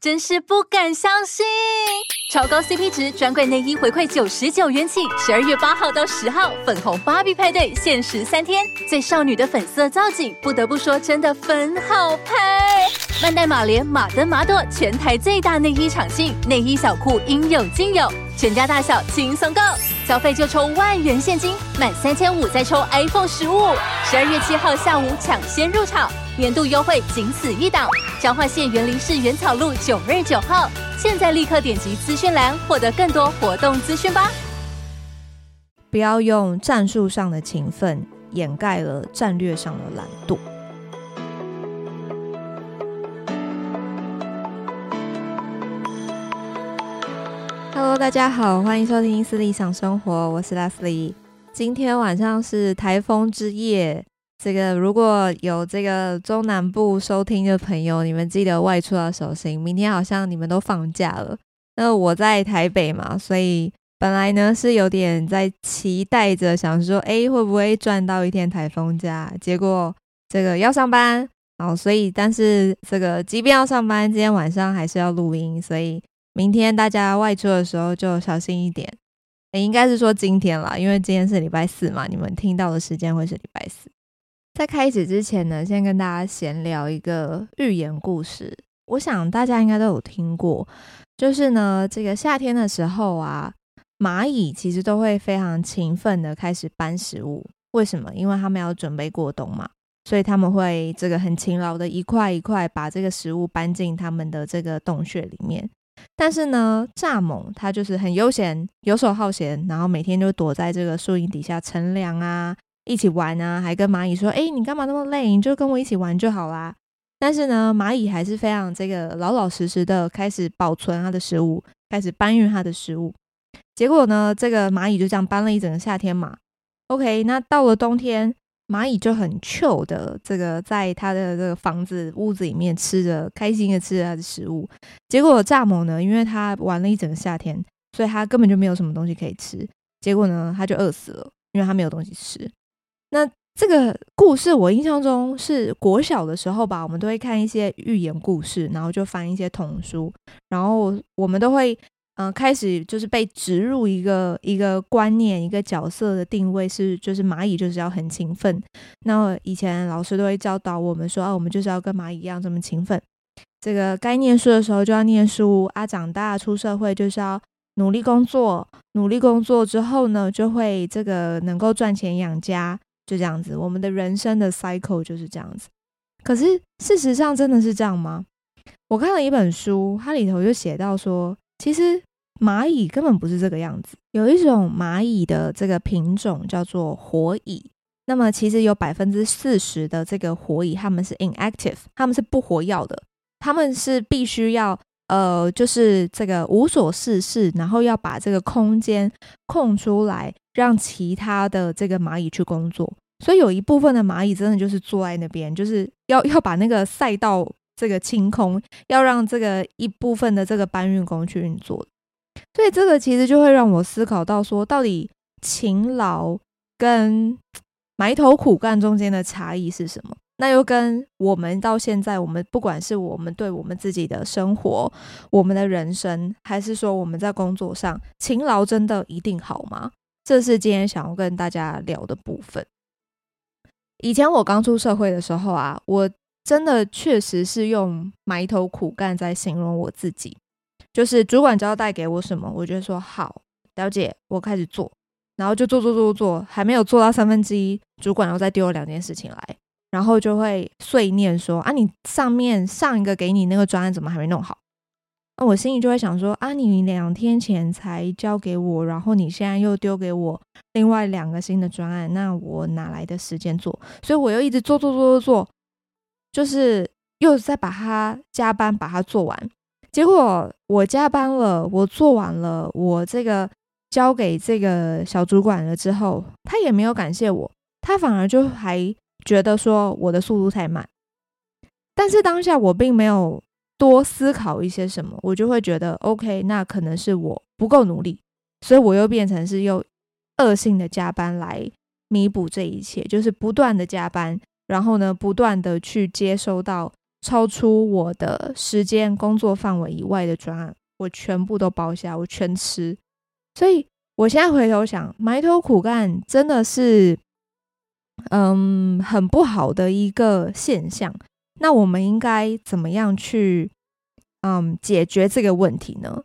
真是不敢相信！超高 CP 值专柜内衣回馈九十九元起，十二月八号到十号，粉红芭比派对限时三天，最少女的粉色造景，不得不说真的粉好拍。万代玛联马登玛朵全台最大内衣厂庆，内衣小裤应有尽有，全家大小轻松购，消费就抽万元现金，满三千五再抽 iPhone 十五。十二月七号下午抢先入场。年度优惠仅此一档，彰化县园林市原草路九二九号，现在立刻点击资讯栏获得更多活动资讯吧。不要用战术上的勤奋掩盖了战略上的懒惰。Hello，大家好，欢迎收听《理想生活》，我是 Leslie。今天晚上是台风之夜。这个如果有这个中南部收听的朋友，你们记得外出要小心。明天好像你们都放假了，那我在台北嘛，所以本来呢是有点在期待着，想说，哎，会不会赚到一天台风假？结果这个要上班，然后所以但是这个即便要上班，今天晚上还是要录音，所以明天大家外出的时候就小心一点。诶，应该是说今天啦，因为今天是礼拜四嘛，你们听到的时间会是礼拜四。在开始之前呢，先跟大家闲聊一个寓言故事。我想大家应该都有听过，就是呢，这个夏天的时候啊，蚂蚁其实都会非常勤奋的开始搬食物。为什么？因为他们要准备过冬嘛，所以他们会这个很勤劳的一块一块把这个食物搬进他们的这个洞穴里面。但是呢，蚱蜢它就是很悠闲、游手好闲，然后每天就躲在这个树荫底下乘凉啊。一起玩啊，还跟蚂蚁说：“哎，你干嘛那么累？你就跟我一起玩就好啦。”但是呢，蚂蚁还是非常这个老老实实的开始保存它的食物，开始搬运它的食物。结果呢，这个蚂蚁就这样搬了一整个夏天嘛。OK，那到了冬天，蚂蚁就很 chill 的这个在它的这个房子屋子里面吃着，开心的吃着它的食物。结果蚱蜢呢，因为它玩了一整个夏天，所以它根本就没有什么东西可以吃。结果呢，它就饿死了，因为它没有东西吃。那这个故事，我印象中是国小的时候吧，我们都会看一些寓言故事，然后就翻一些童书，然后我们都会嗯、开始就是被植入一个一个观念，一个角色的定位是，就是蚂蚁就是要很勤奋。那以前老师都会教导我们说啊，我们就是要跟蚂蚁一样这么勤奋。这个该念书的时候就要念书啊，长大出社会就是要努力工作，努力工作之后呢，就会这个能够赚钱养家。就这样子，我们的人生的 cycle 就是这样子。可是事实上真的是这样吗？我看了一本书，它里头就写到说，其实蚂蚁根本不是这个样子。有一种蚂蚁的这个品种叫做活蚁，那么其实有百分之四十的这个活蚁，它们是 inactive，它们是不活跃的，它们是必须要呃，就是这个无所事事，然后要把这个空间空出来。让其他的这个蚂蚁去工作，所以有一部分的蚂蚁真的就是坐在那边，就是要 要把那个赛道这个清空，要让这个一部分的这个搬运工去运作。所以这个其实就会让我思考到说，到底勤劳跟埋头苦干中间的差异是什么？那又跟我们到现在，我们不管是我们对我们自己的生活、我们的人生，还是说我们在工作上，勤劳真的一定好吗？这是今天想要跟大家聊的部分。以前我刚出社会的时候啊，我真的确实是用埋头苦干在形容我自己。就是主管交代给我什么，我就说好，了解，我开始做，然后就做做做做，还没有做到三分之一，主管又再丢了两件事情来，然后就会碎念说啊，你上面上一个给你那个专案怎么还没弄好？那我心里就会想说啊，你两天前才交给我，然后你现在又丢给我另外两个新的专案，那我哪来的时间做？所以我又一直做做做做做，就是又在把它加班把它做完。结果我加班了，我做完了，我这个交给这个小主管了之后，他也没有感谢我，他反而就还觉得说我的速度太慢。但是当下我并没有。多思考一些什么，我就会觉得 OK，那可能是我不够努力，所以我又变成是用恶性的加班来弥补这一切，就是不断的加班，然后呢，不断的去接收到超出我的时间工作范围以外的专案，我全部都包下，我全吃。所以我现在回头想，埋头苦干真的是，嗯，很不好的一个现象。那我们应该怎么样去，嗯，解决这个问题呢？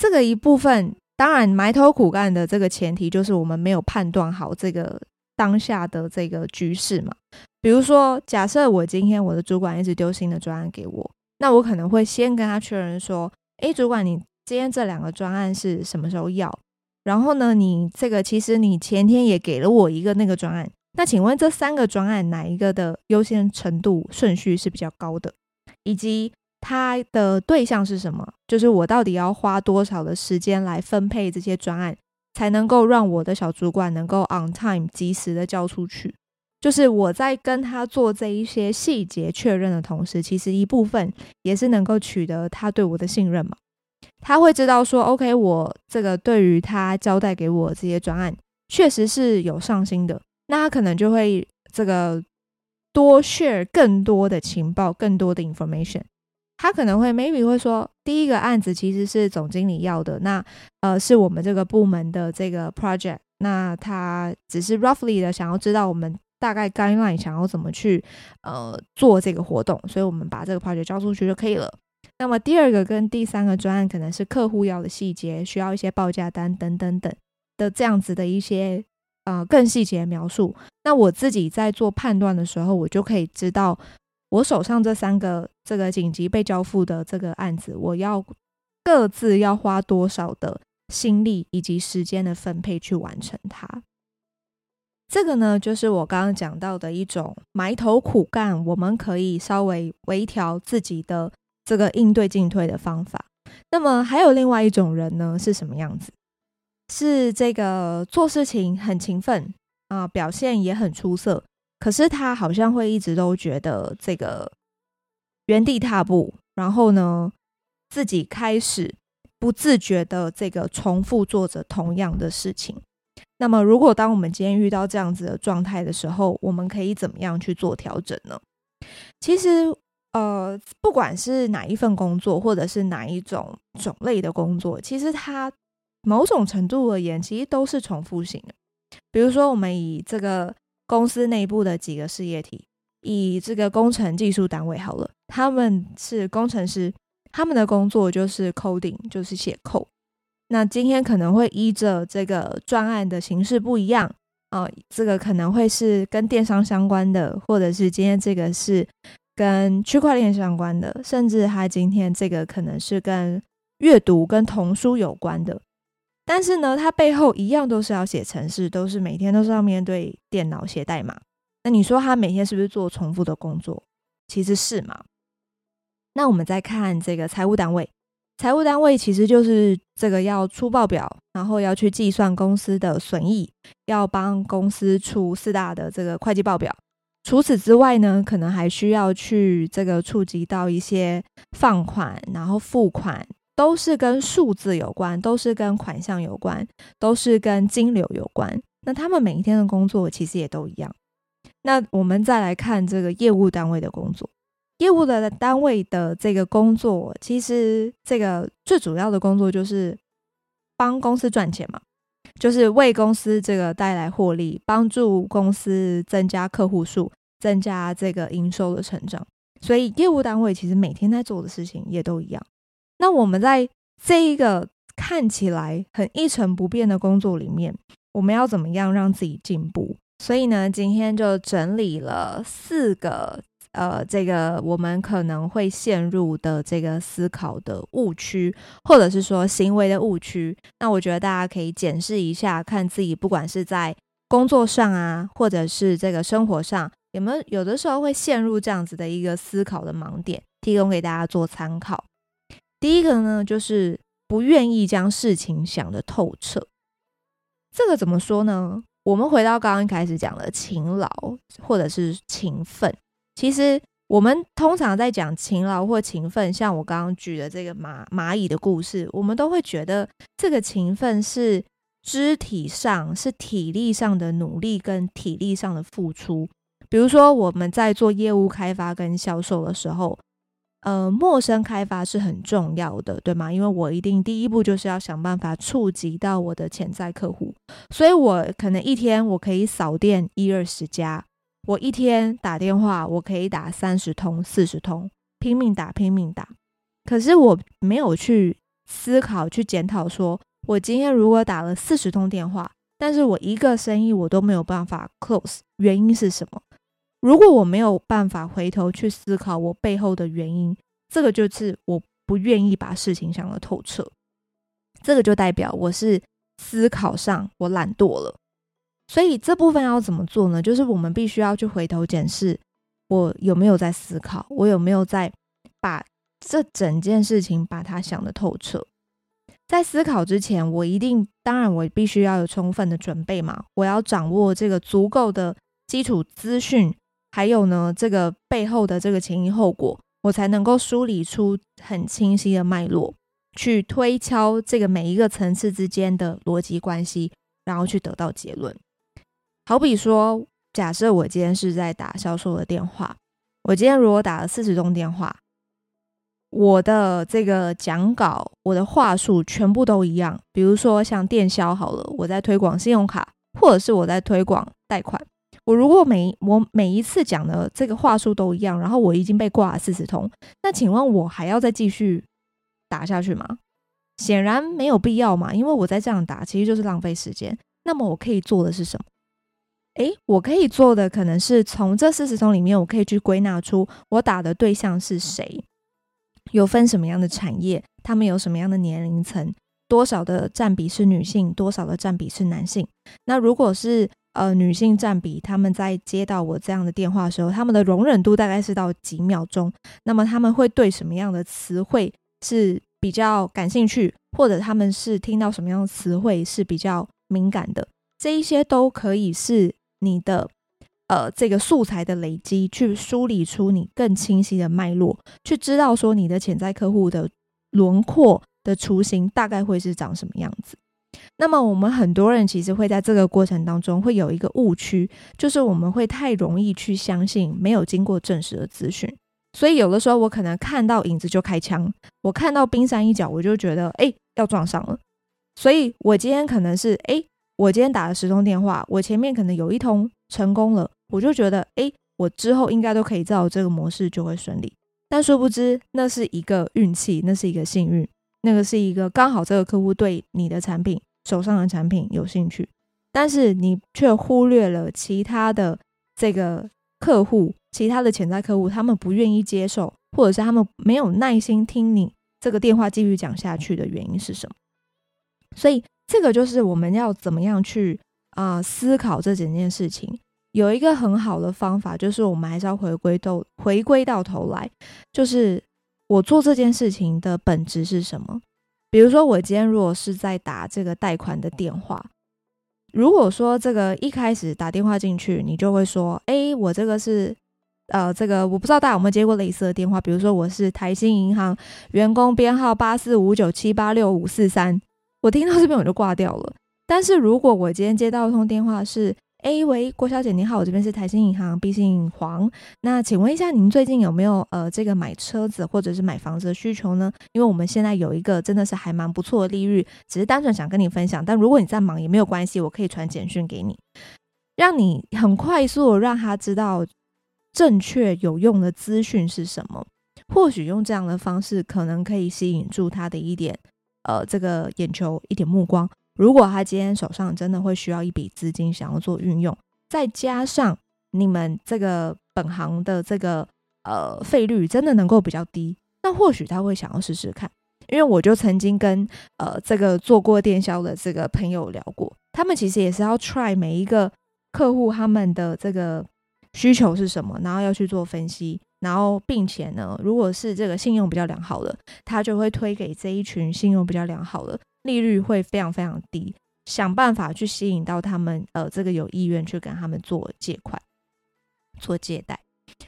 这个一部分，当然埋头苦干的这个前提就是我们没有判断好这个当下的这个局势嘛。比如说，假设我今天我的主管一直丢新的专案给我，那我可能会先跟他确认说：“诶，主管，你今天这两个专案是什么时候要？然后呢，你这个其实你前天也给了我一个那个专案，那请问这三个专案哪一个的优先程度顺序是比较高的？以及它的对象是什么？就是我到底要花多少的时间来分配这些专案，才能够让我的小主管能够 on time 及时的交出去？”就是我在跟他做这一些细节确认的同时，其实一部分也是能够取得他对我的信任嘛。他会知道说，OK，我这个对于他交代给我这些专案，确实是有上心的。那他可能就会这个多 share 更多的情报，更多的 information。他可能会 maybe 会说，第一个案子其实是总经理要的，那呃是我们这个部门的这个 project，那他只是 roughly 的想要知道我们。大概 guideline 想要怎么去呃做这个活动，所以我们把这个 project 交出去就可以了。那么第二个跟第三个专案可能是客户要的细节，需要一些报价单等等等的这样子的一些呃更细节描述。那我自己在做判断的时候，我就可以知道我手上这三个这个紧急被交付的这个案子，我要各自要花多少的心力以及时间的分配去完成它。这个呢，就是我刚刚讲到的一种埋头苦干，我们可以稍微微调自己的这个应对进退的方法。那么还有另外一种人呢，是什么样子？是这个做事情很勤奋啊，表现也很出色，可是他好像会一直都觉得这个原地踏步，然后呢，自己开始不自觉的这个重复做着同样的事情。那么，如果当我们今天遇到这样子的状态的时候，我们可以怎么样去做调整呢？其实，呃，不管是哪一份工作，或者是哪一种种类的工作，其实它某种程度而言，其实都是重复性的。比如说，我们以这个公司内部的几个事业体，以这个工程技术单位好了，他们是工程师，他们的工作就是 coding，就是写 code。那今天可能会依着这个专案的形式不一样啊、这个可能会是跟电商相关的，或者是今天这个是跟区块链相关的，甚至他今天这个可能是跟阅读、跟童书有关的。但是呢，它背后一样都是要写程式，都是每天都是要面对电脑写代码。那你说他每天是不是做重复的工作？其实是嘛。那我们再看这个财务单位。财务单位其实就是这个要出报表，然后要去计算公司的损益，要帮公司出四大的这个会计报表。除此之外呢，可能还需要去这个触及到一些放款，然后付款，都是跟数字有关，都是跟款项有关，都是跟金流有关。那他们每一天的工作其实也都一样。那我们再来看这个业务单位的工作。业务的单位的这个工作，其实这个最主要的工作就是帮公司赚钱嘛，就是为公司这个带来获利，帮助公司增加客户数，增加这个营收的成长。所以业务单位其实每天在做的事情也都一样。那我们在这一个看起来很一成不变的工作里面，我们要怎么样让自己进步？所以呢，今天就整理了四个。呃，这个我们可能会陷入的这个思考的误区，或者是说行为的误区。那我觉得大家可以检视一下，看自己不管是在工作上啊，或者是这个生活上，有没有有的时候会陷入这样子的一个思考的盲点，提供给大家做参考。第一个呢，就是不愿意将事情想得透彻。这个怎么说呢？我们回到刚刚开始讲的勤劳，或者是勤奋。其实我们通常在讲勤劳或勤奋，像我刚刚举的这个蚂蚂蚁的故事，我们都会觉得这个勤奋是肢体上、是体力上的努力跟体力上的付出，比如说我们在做业务开发跟销售的时候，呃，陌生开发是很重要的，对吗？因为我一定第一步就是要想办法触及到我的潜在客户，所以我可能一天我可以扫店一二十家，我一天打电话我可以打三十通、四十通，拼命打、拼命打。可是我没有去思考、去检讨，说我今天如果打了四十通电话，但是我一个生意我都没有办法 close，原因是什么？如果我没有办法回头去思考我背后的原因，这个就是我不愿意把事情想得透彻。这个就代表我是思考上我懒惰了。所以这部分要怎么做呢？就是我们必须要去回头检视，我有没有在思考，我有没有在把这整件事情把它想得透彻。在思考之前，我一定，当然，我必须要有充分的准备嘛。我要掌握这个足够的基础资讯，还有呢，这个背后的这个前因后果，我才能够梳理出很清晰的脉络，去推敲这个每一个层次之间的逻辑关系，然后去得到结论。好比说，假设我今天是在打销售的电话，我今天如果打了四十通电话。我的这个讲稿，我的话术全部都一样。比如说像电销好了，我在推广信用卡，或者是我在推广贷款。我如果每我每一次讲的这个话术都一样，然后我已经被挂了四十通，那请问我还要再继续打下去吗？显然没有必要嘛，因为我在这样打其实就是浪费时间。那么我可以做的是什么？诶，我可以做的可能是从这四十通里面，我可以去归纳出我打的对象是谁。有分什么样的产业？他们有什么样的年龄层？多少的占比是女性？多少的占比是男性？那如果是呃女性占比，他们在接到我这样的电话的时候，他们的容忍度大概是到几秒钟？那么他们会对什么样的词汇是比较感兴趣？或者他们是听到什么样的词汇是比较敏感的？这一些都可以是你的。呃，这个素材的累积，去梳理出你更清晰的脉络，去知道说你的潜在客户的轮廓的雏形大概会是长什么样子。那么，我们很多人其实会在这个过程当中会有一个误区，就是我们会太容易去相信没有经过证实的资讯。所以，有的时候我可能看到影子就开枪，我看到冰山一角，我就觉得哎要撞上了。所以我今天可能是哎，我今天打了十通电话，我前面可能有一通成功了。我就觉得，诶，我之后应该都可以照这个模式就会顺利。但殊不知，那是一个运气，那是一个幸运，那个是一个刚好这个客户对你的产品手上的产品有兴趣，但是你却忽略了其他的这个客户，其他的潜在客户，他们不愿意接受，或者是他们没有耐心听你这个电话继续讲下去的原因是什么？所以，这个就是我们要怎么样去啊、思考这整件事情。有一个很好的方法，就是我们还是要回归到回归到头来，就是我做这件事情的本质是什么？比如说，我今天如果是在打这个贷款的电话，如果说这个一开始打电话进去，你就会说：“诶，我这个是呃，这个我不知道大家有没有接过类似的电话，比如说我是台新银行员工编号八四五九七八六五四三，我听到这边我就挂掉了。但是如果我今天接到一通电话是，A 喂，郭小姐您好，我这边是台新银行，毕姓黄。那请问一下，您最近有没有呃这个买车子或者是买房子的需求呢？因为我们现在有一个真的是还蛮不错的利率，只是单纯想跟你分享。但如果你在忙也没有关系，我可以传简讯给你，让你很快速的让他知道正确有用的资讯是什么。或许用这样的方式，可能可以吸引住他的一点呃这个眼球，一点目光。如果他今天手上真的会需要一笔资金，想要做运用，再加上你们这个本行的这个呃费率真的能够比较低，那或许他会想要试试看。因为我就曾经跟呃这个做过电销的这个朋友聊过，他们其实也是要 try 每一个客户他们的这个需求是什么，然后要去做分析，然后并且呢，如果是这个信用比较良好的，他就会推给这一群信用比较良好的。利率会非常非常低，想办法去吸引到他们，呃，这个有意愿去跟他们做借款、做借贷。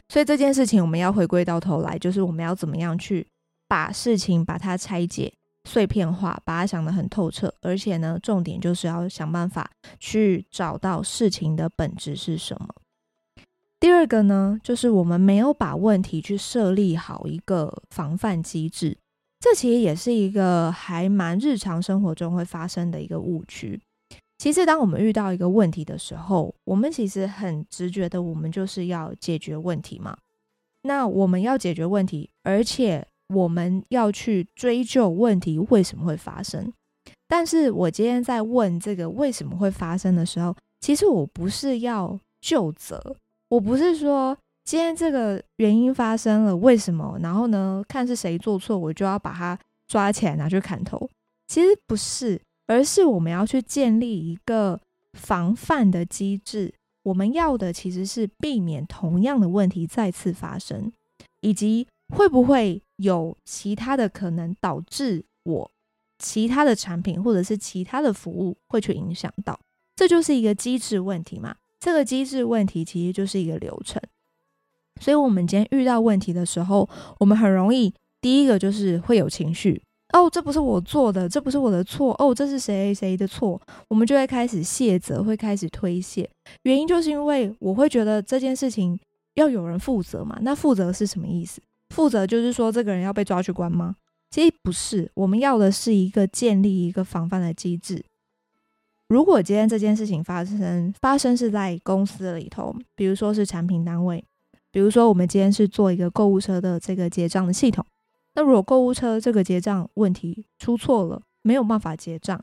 所以这件事情我们要回归到头来，就是我们要怎么样去把事情把它拆解、碎片化，把它想得很透彻。而且呢，重点就是要想办法去找到事情的本质是什么。第二个呢，就是我们没有把问题去设立好一个防范机制，这其实也是一个还蛮日常生活中会发生的一个误区。其实，当我们遇到一个问题的时候，我们其实很直觉的，我们就是要解决问题嘛。那我们要解决问题，而且我们要去追究问题为什么会发生。但是我今天在问这个为什么会发生的时候，其实我不是要就责，我不是说今天这个原因发生了为什么，然后呢，看是谁做错，我就要把他抓起来拿去砍头。其实不是。而是我们要去建立一个防范的机制，我们要的其实是避免同样的问题再次发生，以及会不会有其他的可能导致我其他的产品或者是其他的服务会去影响到，这就是一个机制问题嘛。这个机制问题其实就是一个流程，所以我们今天遇到问题的时候，我们很容易第一个就是会有情绪。哦，这不是我做的，这不是我的错。哦，这是谁谁的错？我们就会开始卸责，会开始推卸。原因就是因为我会觉得这件事情要有人负责嘛。那负责是什么意思？负责就是说这个人要被抓去关吗？其实不是，我们要的是一个建立一个防范的机制。如果今天这件事情发生，发生是在公司里头，比如说是产品单位，比如说我们今天是做一个购物车的这个结账的系统。那如果购物车这个结账问题出错了，没有办法结账，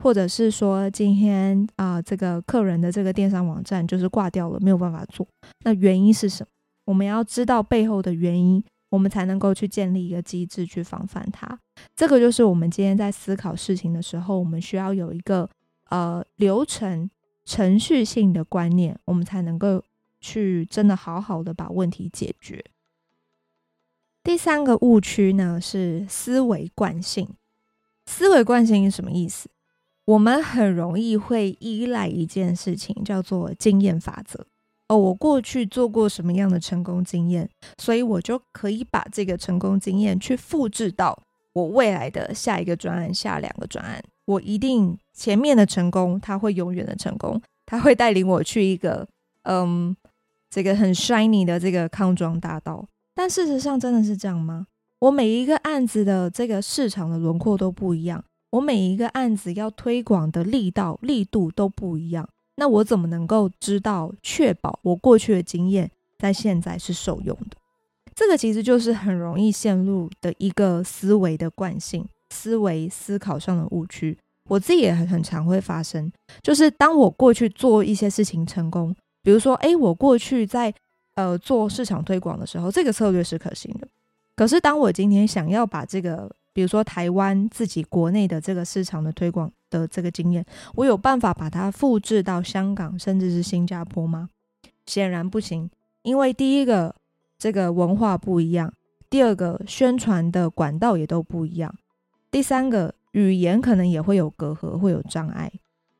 或者是说今天啊、这个客人的这个电商网站就是挂掉了，没有办法做，那原因是什么？我们要知道背后的原因，我们才能够去建立一个机制去防范它。这个就是我们今天在思考事情的时候，我们需要有一个呃流程程序性的观念，我们才能够去真的好好的把问题解决。第三个误区呢，是思维惯性。思维惯性是什么意思？我们很容易会依赖一件事情，叫做经验法则。哦，我过去做过什么样的成功经验，所以我就可以把这个成功经验去复制到我未来的下一个专案、下两个专案。我一定前面的成功，它会永远的成功，它会带领我去一个嗯，这个很 shiny 的这个康庄大道。但事实上真的是这样吗？我每一个案子的这个市场的轮廓都不一样，我每一个案子要推广的力道、力度都不一样。那我怎么能够知道、确保我过去的经验在现在是受用的？这个其实就是很容易陷入的一个思维的惯性、思维思考上的误区。我自己也很很常会发生，就是当我过去做一些事情成功，比如说，诶，我过去在呃，做市场推广的时候，这个策略是可行的。可是，当我今天想要把这个，比如说台湾自己国内的这个市场的推广的这个经验，我有办法把它复制到香港，甚至是新加坡吗？显然不行，因为第一个，这个文化不一样；第二个，宣传的管道也都不一样；第三个，语言可能也会有隔阂，会有障碍。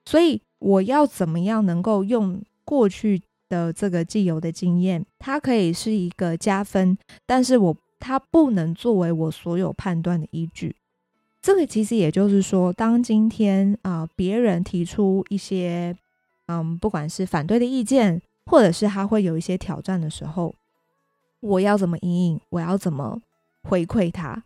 所以，我要怎么样能够用过去的这个既有的经验，它可以是一个加分，但是我它不能作为我所有判断的依据。这个其实也就是说，当今天啊、别人提出一些嗯，不管是反对的意见，或者是他会有一些挑战的时候，我要怎么因应？我要怎么回馈他？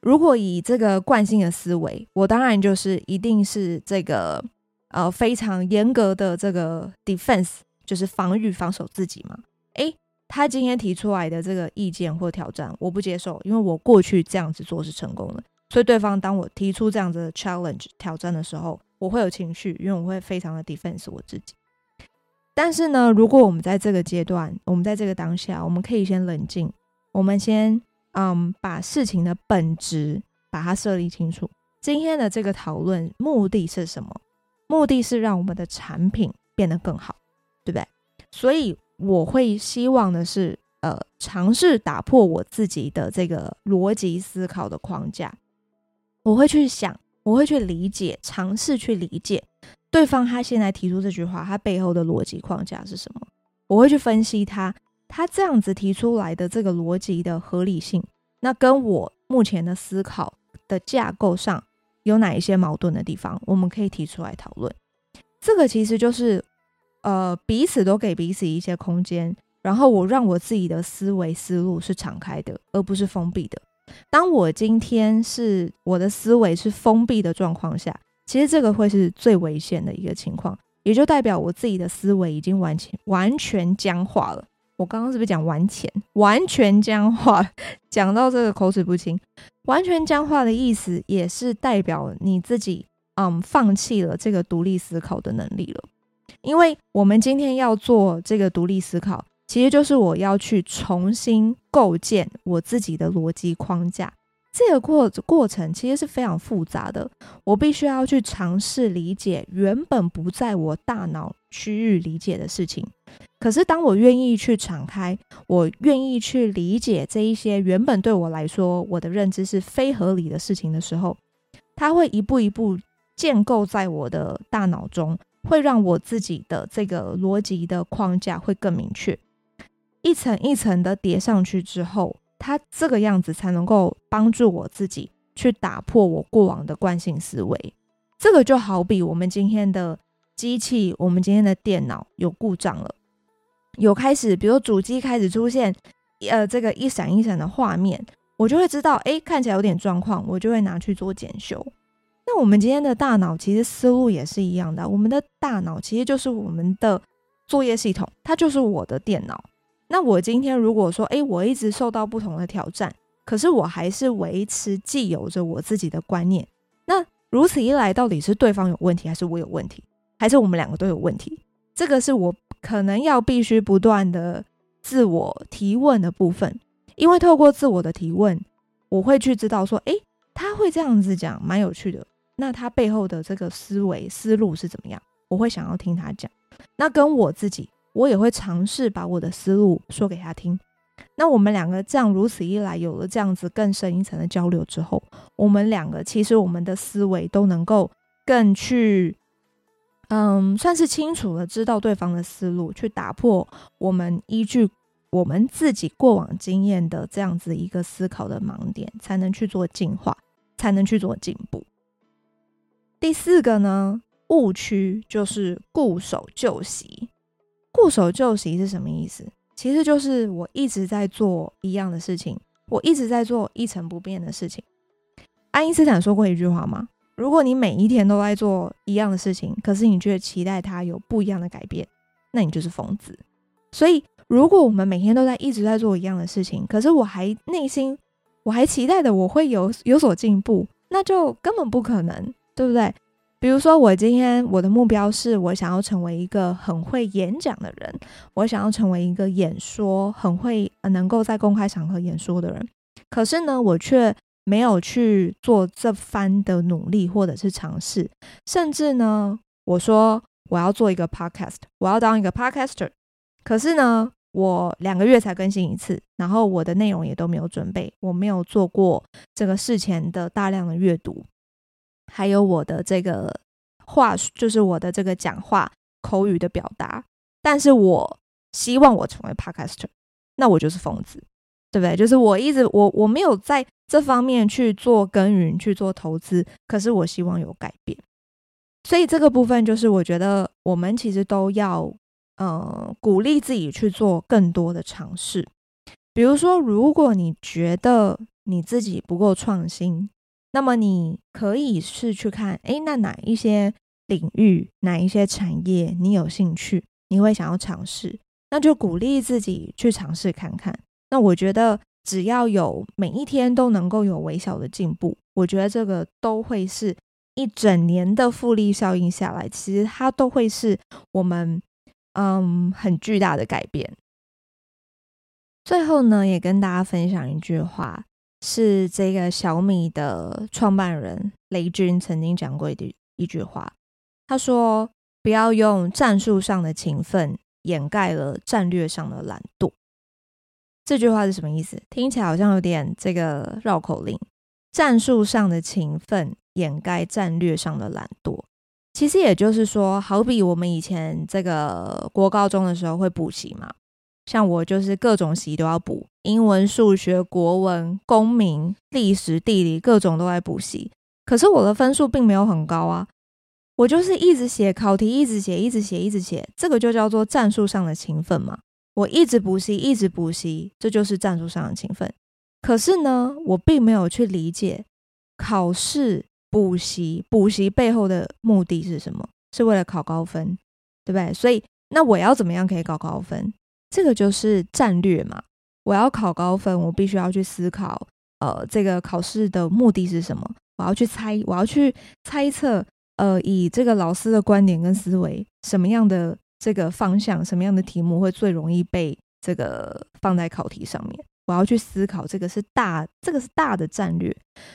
如果以这个惯性的思维，我当然就是一定是这个呃非常严格的这个 defense。就是防御防守自己嘛？诶，他今天提出来的这个意见或挑战，我不接受，因为我过去这样子做是成功的。所以对方当我提出这样子的 challenge 挑战的时候，我会有情绪，因为我会非常的 defense 我自己。但是呢，如果我们在这个阶段，我们在这个当下，我们可以先冷静，我们先嗯把事情的本质把它设立清楚。今天的这个讨论目的是什么？目的是让我们的产品变得更好。对不对？所以我会希望的是，呃，尝试打破我自己的这个逻辑思考的框架。我会去想，我会去理解，尝试去理解对方他现在提出这句话，他背后的逻辑框架是什么。我会去分析他，他这样子提出来的这个逻辑的合理性，那跟我目前的思考的架构上有哪一些矛盾的地方，我们可以提出来讨论。这个其实就是。呃，彼此都给彼此一些空间，然后我让我自己的思维思路是敞开的，而不是封闭的。当我今天是我的思维是封闭的状况下，其实这个会是最危险的一个情况，也就代表我自己的思维已经完全完全僵化了。我刚刚是不是讲完全完全僵化？讲到这个口齿不清，完全僵化的意思也是代表你自己嗯放弃了这个独立思考的能力了。因为我们今天要做这个独立思考，其实就是我要去重新构建我自己的逻辑框架。这个过过程其实是非常复杂的，我必须要去尝试理解原本不在我大脑区域理解的事情。可是当我愿意去敞开，我愿意去理解这一些原本对我来说我的认知是非合理的事情的时候，它会一步一步建构在我的大脑中。会让我自己的这个逻辑的框架会更明确，一层一层的叠上去之后，它这个样子才能够帮助我自己去打破我过往的惯性思维。这个就好比我们今天的机器，我们今天的电脑有故障了，有开始，比如主机开始出现，呃，这个一闪一闪的画面，我就会知道，诶，看起来有点状况，我就会拿去做检修。那我们今天的大脑其实思路也是一样的，我们的大脑其实就是我们的作业系统，它就是我的电脑。那我今天如果说，诶，我一直受到不同的挑战，可是我还是维持既有着我自己的观念，那如此一来，到底是对方有问题，还是我有问题，还是我们两个都有问题？这个是我可能要必须不断的自我提问的部分，因为透过自我的提问，我会去知道说，诶，他会这样子讲，蛮有趣的。那他背后的这个思维思路是怎么样？我会想要听他讲。那跟我自己，我也会尝试把我的思路说给他听。那我们两个这样如此一来，有了这样子更深一层的交流之后，我们两个其实我们的思维都能够更去，嗯，算是清楚的知道对方的思路，去打破我们依据我们自己过往经验的这样子一个思考的盲点，才能去做进化，才能去做进步。第四个呢，误区就是固守旧习。固守旧习是什么意思？其实就是我一直在做一样的事情，我一直在做一成不变的事情。爱因斯坦说过一句话吗？如果你每一天都在做一样的事情，可是你却期待它有不一样的改变，那你就是疯子。所以，如果我们每天都在一直在做一样的事情，可是我还内心我还期待的我会有有所进步，那就根本不可能。对不对？比如说，我今天我的目标是我想要成为一个很会演讲的人，我想要成为一个演说很会能够在公开场合演说的人。可是呢，我却没有去做这番的努力或者是尝试，甚至呢，我说我要做一个 podcast，我要当一个 podcaster。可是呢，我两个月才更新一次，然后我的内容也都没有准备，我没有做过这个事前的大量的阅读。还有我的这个话，就是我的这个讲话口语的表达，但是我希望我成为 podcaster，那我就是疯子，对不对？就是我一直我我没有在这方面去做耕耘，去做投资，可是我希望有改变。所以这个部分就是我觉得我们其实都要呃鼓励自己去做更多的尝试。比如说，如果你觉得你自己不够创新。那么你可以是去看，诶，那哪一些领域、哪一些产业你有兴趣，你会想要尝试，那就鼓励自己去尝试看看。那我觉得只要有每一天都能够有微小的进步，我觉得这个都会是一整年的复利效应下来，其实它都会是我们嗯很巨大的改变。最后呢，也跟大家分享一句话。是这个小米的创办人雷军曾经讲过的一句话，他说：“不要用战术上的勤奋掩盖了战略上的懒惰。”这句话是什么意思？听起来好像有点这个绕口令。战术上的勤奋掩盖战略上的懒惰，其实也就是说，好比我们以前这个国高中的时候会补习嘛。像我就是各种习都要补，英文、数学、国文、公民、历史、地理，各种都在补习。可是我的分数并没有很高啊，我就是一直写考题，一直写，一直写，一直写，这个就叫做战术上的勤奋嘛。我一直补习，一直补习，这就是战术上的勤奋。可是呢，我并没有去理解考试、补习、补习背后的目的是什么，是为了考高分，对不对？所以，那我要怎么样可以考高分？这个就是战略嘛。我要考高分，我必须要去思考，呃，这个考试的目的是什么？我要去猜，我要去猜测，呃，以这个老师的观点跟思维，什么样的这个方向，什么样的题目会最容易被这个放在考题上面？我要去思考，这个是大，这个是大的战略。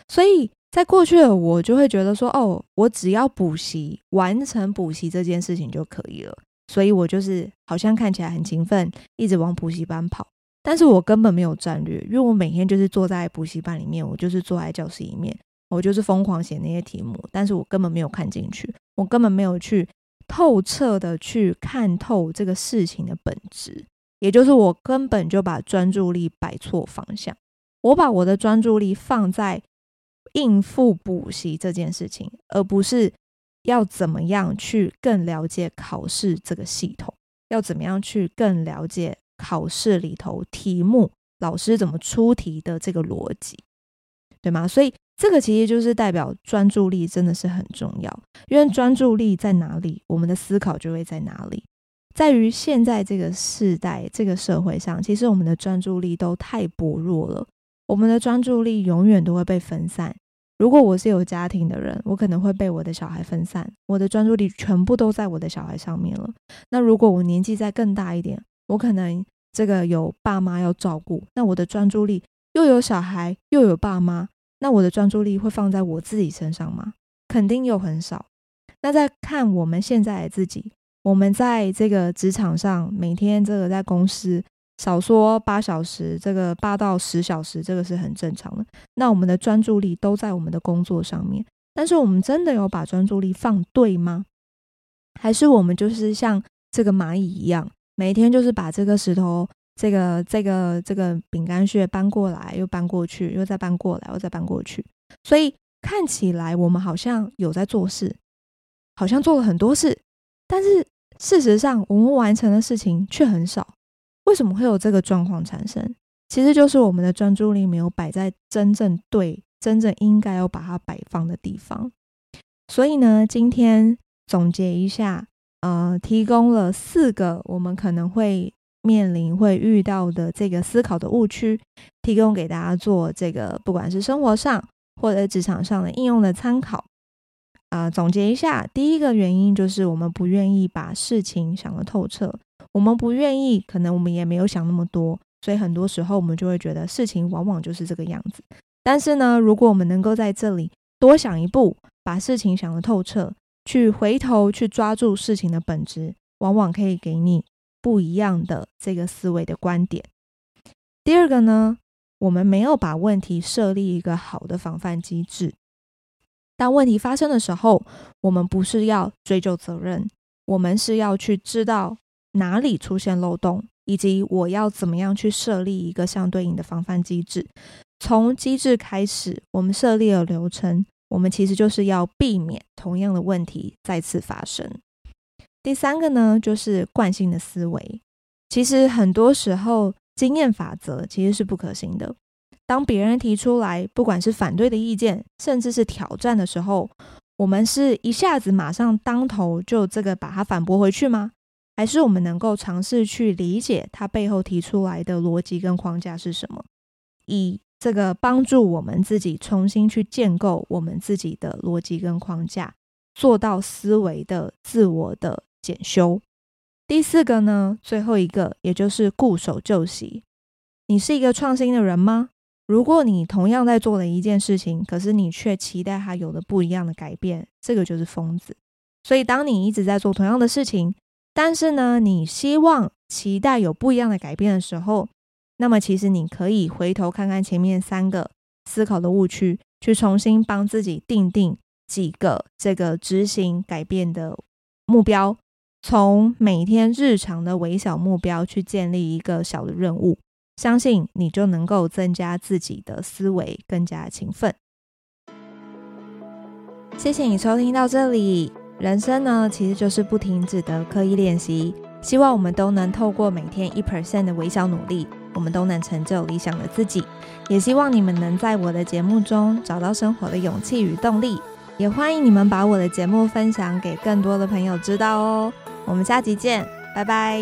所以在过去的我就会觉得说，哦，我只要补习，完成补习这件事情就可以了。所以我就是好像看起来很勤奋，一直往补习班跑。但是我根本没有战略，因为我每天就是坐在补习班里面，我就是坐在教室里面，我就是疯狂写那些题目，但是我根本没有看进去，我根本没有去透彻的去看透这个事情的本质，也就是我根本就把专注力摆错方向，我把我的专注力放在应付补习这件事情，而不是要怎么样去更了解考试这个系统，要怎么样去更了解。考试里头题目老师怎么出题的这个逻辑，对吗？所以这个其实就是代表专注力真的是很重要，因为专注力在哪里，我们的思考就会在哪里。在于现在这个时代、这个社会上，其实我们的专注力都太薄弱了，我们的专注力永远都会被分散。如果我是有家庭的人，我可能会被我的小孩分散，我的专注力全部都在我的小孩上面了。那如果我年纪再更大一点，我可能这个有爸妈要照顾，那我的专注力又有小孩又有爸妈，那我的专注力会放在我自己身上吗？肯定又很少。那再看我们现在的自己，我们在这个职场上，每天这个在公司少说八小时，这个八到十小时，这个是很正常的。那我们的专注力都在我们的工作上面，但是我们真的有把专注力放对吗？还是我们就是像这个蚂蚁一样？每天就是把这个石头、这个、这个、这个饼干屑搬过来，又搬过去，又再搬过来，又再搬过去。所以看起来我们好像有在做事，好像做了很多事，但是事实上我们完成的事情却很少。为什么会有这个状况产生？其实就是我们的专注力没有摆在真正对、真正应该要把它摆放的地方。所以呢，今天总结一下。呃，提供了四个我们可能会面临、会遇到的这个思考的误区，提供给大家做这个，不管是生活上或者职场上的应用的参考。啊、总结一下，第一个原因就是我们不愿意把事情想得透彻，我们不愿意，可能我们也没有想那么多，所以很多时候我们就会觉得事情往往就是这个样子。但是呢，如果我们能够在这里多想一步，把事情想得透彻。去回头去抓住事情的本质，往往可以给你不一样的这个思维的观点。第二个呢，我们没有把问题设立一个好的防范机制。当问题发生的时候，我们不是要追究责任，我们是要去知道哪里出现漏洞，以及我要怎么样去设立一个相对应的防范机制。从机制开始，我们设立了流程。我们其实就是要避免同样的问题再次发生。第三个呢，就是惯性的思维。其实很多时候，经验法则其实是不可行的。当别人提出来，不管是反对的意见，甚至是挑战的时候，我们是一下子马上当头就这个把它反驳回去吗？还是我们能够尝试去理解他背后提出来的逻辑跟框架是什么？以这个帮助我们自己重新去建构我们自己的逻辑跟框架，做到思维的自我的检修。第四个呢，最后一个，也就是固守旧习。你是一个创新的人吗？如果你同样在做的一件事情，可是你却期待它有了不一样的改变，这个就是疯子。所以，当你一直在做同样的事情，但是呢，你希望期待有不一样的改变的时候，那么，其实你可以回头看看前面三个思考的误区，去重新帮自己定定几个这个执行改变的目标，从每天日常的微小目标去建立一个小的任务，相信你就能够增加自己的思维，更加勤奋。谢谢你收听到这里。人生呢，其实就是不停止的刻意练习。希望我们都能透过每天一 percent 的微小努力，我们都能成就理想的自己。也希望你们能在我的节目中找到生活的勇气与动力。也欢迎你们把我的节目分享给更多的朋友知道哦。我们下集见，拜拜。